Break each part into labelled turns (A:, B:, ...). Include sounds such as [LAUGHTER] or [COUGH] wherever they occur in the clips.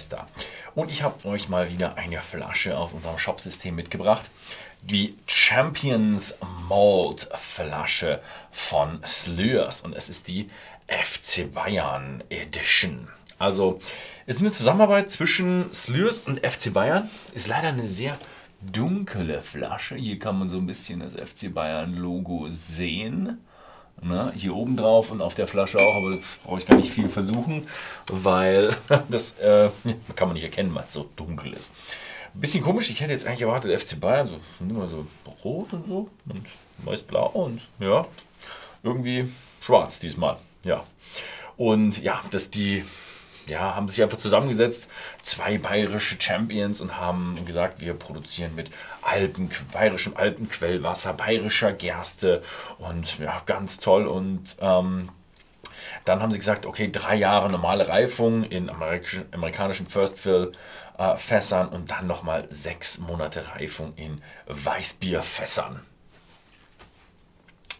A: Weinmeister. Und ich habe euch mal wieder eine Flasche aus unserem Shopsystem mitgebracht. Die Champions Malt Flasche von Slurs. Und es ist die FC Bayern Edition. Also, es ist eine Zusammenarbeit zwischen Slurs und FC Bayern. Ist leider eine sehr dunkle Flasche. Hier kann man so ein bisschen das FC Bayern Logo sehen. Ne? Hier oben drauf und auf der Flasche auch, aber brauche ich gar nicht viel versuchen, weil [LAUGHS] das äh, kann man nicht erkennen, weil es so dunkel ist. Ein bisschen komisch, ich hätte jetzt eigentlich erwartet, FC Bayern, so, immer so rot und so und meist blau und ja, irgendwie schwarz diesmal. Ja. Und ja, dass die ja, haben sich einfach zusammengesetzt, zwei bayerische Champions und haben gesagt, wir produzieren mit Alpen, bayerischem Alpenquellwasser, bayerischer Gerste und ja, ganz toll. Und ähm, dann haben sie gesagt, okay, drei Jahre normale Reifung in amerikanischen, First Fill äh, Fässern und dann nochmal sechs Monate Reifung in Weißbierfässern.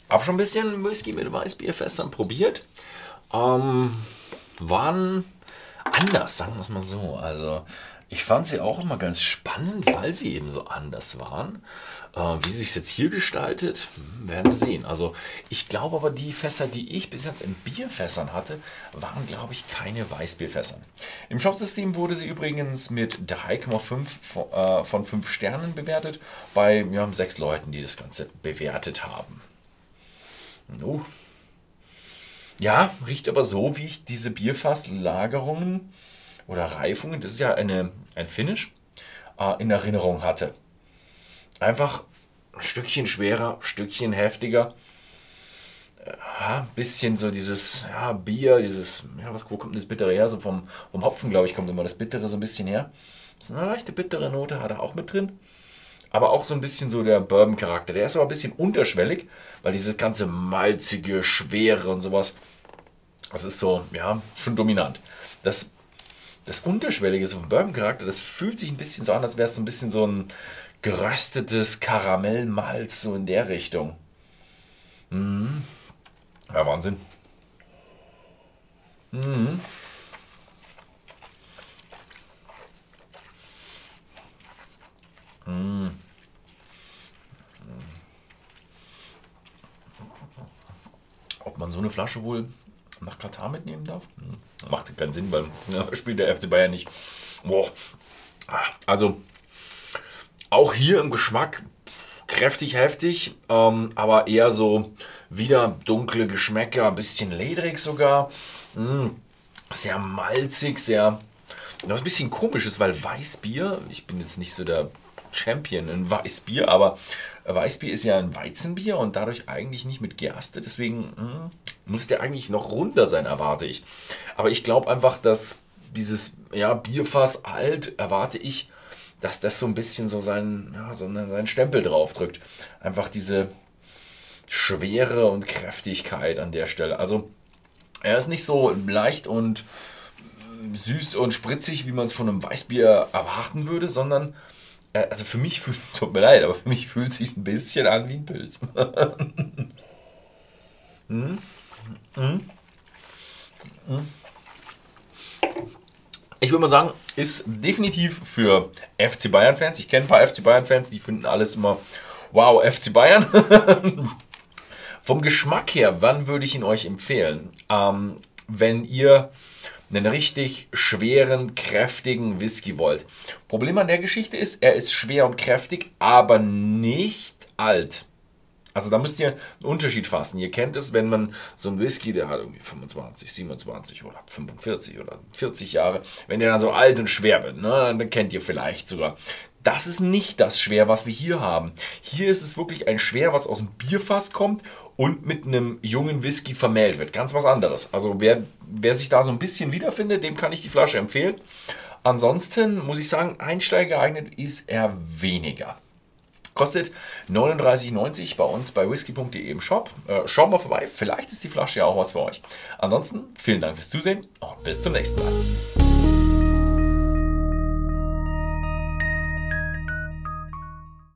A: Hab schon ein bisschen Whisky mit Weißbierfässern probiert. Ähm, waren anders, sagen wir es mal so. Also ich fand sie auch immer ganz spannend, weil sie eben so anders waren. Äh, wie sich jetzt hier gestaltet, hm, werden wir sehen. Also ich glaube aber, die Fässer, die ich bis jetzt in Bierfässern hatte, waren, glaube ich, keine Weißbierfässern. Im Shopsystem wurde sie übrigens mit 3,5 äh, von 5 Sternen bewertet, bei ja, sechs Leuten, die das Ganze bewertet haben. Oh, ja, riecht aber so, wie ich diese Bierfasslagerungen oder Reifungen, das ist ja eine, ein Finish, äh, in Erinnerung hatte. Einfach ein Stückchen schwerer, ein Stückchen heftiger. Äh, ein bisschen so dieses ja, Bier, dieses, ja, was, wo kommt das Bittere her? So vom, vom Hopfen, glaube ich, kommt immer das Bittere so ein bisschen her. So eine leichte bittere Note hat er auch mit drin aber auch so ein bisschen so der Bourbon-Charakter. Der ist aber ein bisschen unterschwellig, weil dieses ganze malzige, schwere und sowas, das ist so, ja, schon dominant. Das, das Unterschwellige, so ein Bourbon-Charakter, das fühlt sich ein bisschen so an, als wäre es so ein bisschen so ein geröstetes Karamellmalz, so in der Richtung. Mhm. Ja, Wahnsinn. Mhm. Mm. Ob man so eine Flasche wohl nach Katar mitnehmen darf? Hm. Macht keinen Sinn, weil ja, spielt der FC Bayern nicht. Boah. Also, auch hier im Geschmack kräftig, heftig, ähm, aber eher so wieder dunkle Geschmäcker, ein bisschen ledrig sogar. Mh, sehr malzig, sehr. Was ein bisschen komisch ist, weil Weißbier, ich bin jetzt nicht so der Champion in Weißbier, aber Weißbier ist ja ein Weizenbier und dadurch eigentlich nicht mit Gerste, deswegen mh, hm, muss der eigentlich noch runter sein, erwarte ich. Aber ich glaube einfach, dass dieses ja, Bierfass alt, erwarte ich, dass das so ein bisschen so seinen, ja, so seinen Stempel drauf drückt. Einfach diese Schwere und Kräftigkeit an der Stelle. Also er ist nicht so leicht und süß und spritzig, wie man es von einem Weißbier erwarten würde, sondern also für mich fühlt, [LAUGHS] tut mir leid, aber für mich fühlt es sich ein bisschen an wie ein Pilz. [LAUGHS] hm? Hm? Hm? Ich würde mal sagen, ist definitiv für FC Bayern-Fans. Ich kenne ein paar FC Bayern-Fans, die finden alles immer, wow, FC Bayern. [LAUGHS] Vom Geschmack her, wann würde ich ihn euch empfehlen? Ähm, wenn ihr einen richtig schweren, kräftigen Whisky wollt. Problem an der Geschichte ist, er ist schwer und kräftig, aber nicht alt. Also da müsst ihr einen Unterschied fassen. Ihr kennt es, wenn man so einen Whisky, der hat irgendwie 25, 27 oder 45 oder 40 Jahre, wenn der dann so alt und schwer wird, ne, dann kennt ihr vielleicht sogar. Das ist nicht das Schwer, was wir hier haben. Hier ist es wirklich ein Schwer, was aus dem Bierfass kommt und mit einem jungen Whisky vermählt wird. Ganz was anderes. Also wer, wer sich da so ein bisschen wiederfindet, dem kann ich die Flasche empfehlen. Ansonsten muss ich sagen, Einsteiger geeignet ist er weniger. Kostet 39,90 bei uns bei whisky.de im Shop. Äh, schaut mal vorbei, vielleicht ist die Flasche ja auch was für euch. Ansonsten vielen Dank fürs Zusehen und bis zum nächsten Mal.